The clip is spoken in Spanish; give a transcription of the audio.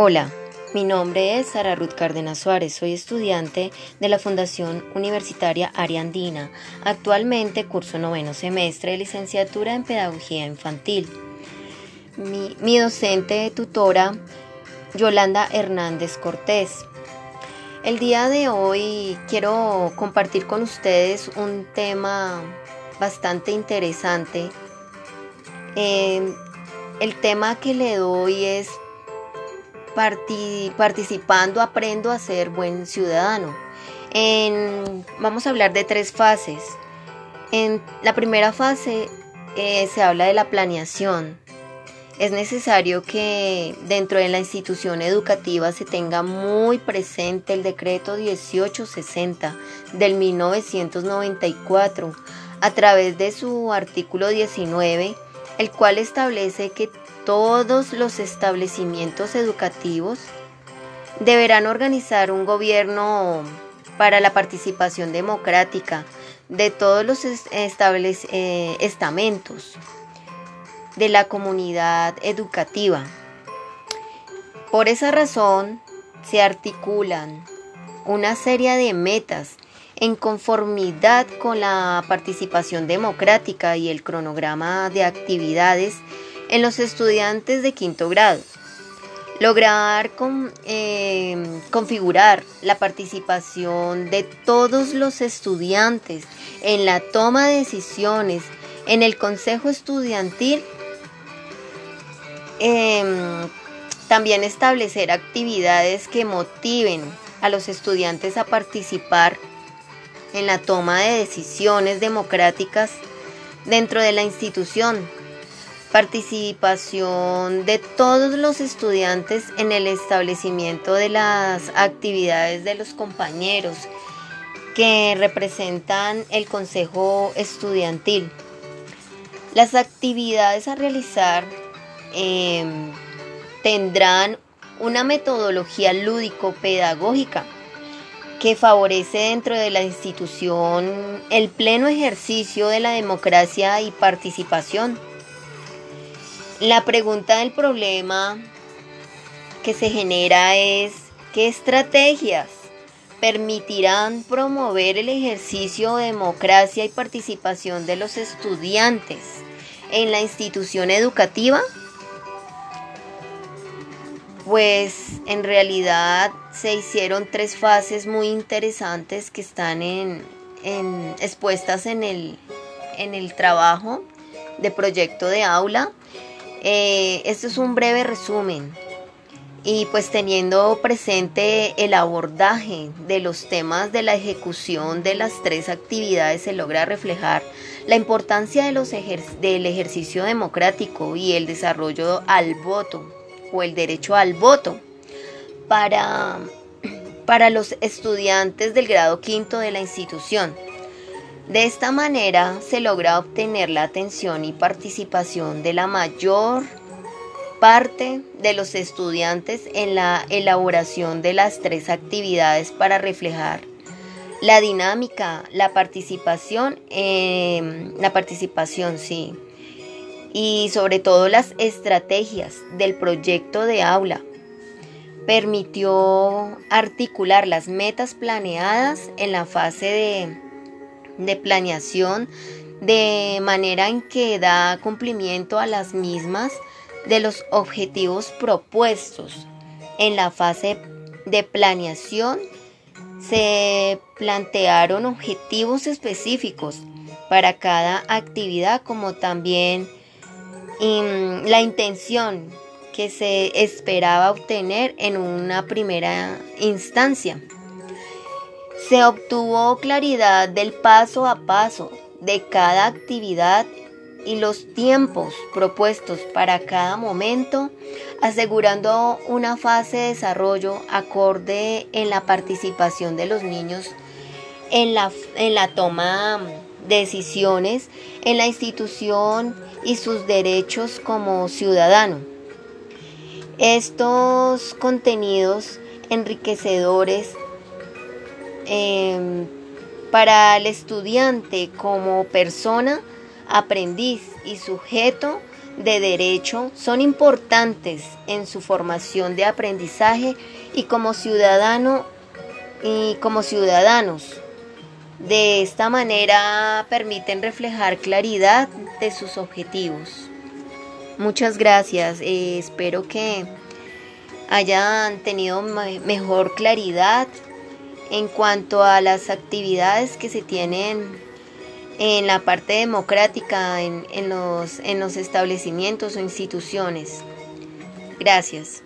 Hola, mi nombre es Sara Ruth Cárdenas Suárez, soy estudiante de la Fundación Universitaria Ariandina. Actualmente curso noveno semestre de licenciatura en Pedagogía Infantil. Mi, docente tutora, Yolanda Hernández Cortés. El día de hoy quiero compartir con ustedes un tema bastante interesante. Eh, el tema que le doy es participando aprendo a ser buen ciudadano. vamos a hablar de tres fases. En la primera fase eh, se habla de la planeación. Es necesario que dentro de la institución educativa se tenga muy presente el decreto 1860 del 1994 a través de su artículo 19, el cual establece que todos los establecimientos educativos deberán organizar un gobierno para la participación democrática de todos los eh, estamentos de la comunidad educativa. Por esa razón se articulan una serie de metas en conformidad con la participación democrática y el cronograma de actividades en los estudiantes de quinto grado. Lograr em, configurar la participación de todos los estudiantes en la toma de decisiones en el consejo estudiantil. Em, también establecer actividades que motiven a los estudiantes a participar en la toma de decisiones democráticas dentro de la institución participación de todos los estudiantes en el establecimiento de las actividades de los compañeros que representan el Consejo Estudiantil. Las actividades a realizar em, tendrán una metodología lúdico-pedagógica que favorece dentro de la institución el pleno ejercicio de la democracia y participación la pregunta del problema que se genera es, ¿qué estrategias permitirán promover el ejercicio de democracia y participación de los estudiantes en la institución educativa? Pues en realidad se hicieron tres fases muy interesantes que están en, expuestas en el, en el trabajo de proyecto de aula eh, es un breve resumen y pues teniendo presente el abordaje de los temas de la ejecución de las tres actividades se logra reflejar la importancia de los del ejercicio democrático y el desarrollo al voto o el derecho al voto para, para los estudiantes del grado quinto de la institución. De esta manera se logra obtener la atención y participación de la mayor parte de los estudiantes en la elaboración de las tres actividades para reflejar la dinámica, la participación, em, la participación, sí, y sobre todo las estrategias del proyecto de aula. Permitió articular las metas planeadas en la fase de de planeación de manera en que da cumplimiento a las mismas de los objetivos propuestos. En la fase de planeación se plantearon objetivos específicos para cada actividad como también la intención que se esperaba obtener en una primera instancia. Se obtuvo claridad del paso a paso de cada actividad y los tiempos propuestos para cada momento, asegurando una fase de desarrollo acorde en la participación de los niños en la, en la toma de decisiones en la institución y sus derechos como ciudadano. Estos contenidos enriquecedores Em, para el estudiante como persona, aprendiz y sujeto de derecho son importantes en su formación de aprendizaje y como ciudadano y como ciudadanos. De esta manera permiten reflejar claridad de sus objetivos. Muchas gracias. Eh, espero que hayan tenido mejor claridad en cuanto a las actividades que se tienen en la parte democrática, en, los, en los establecimientos o instituciones. Gracias.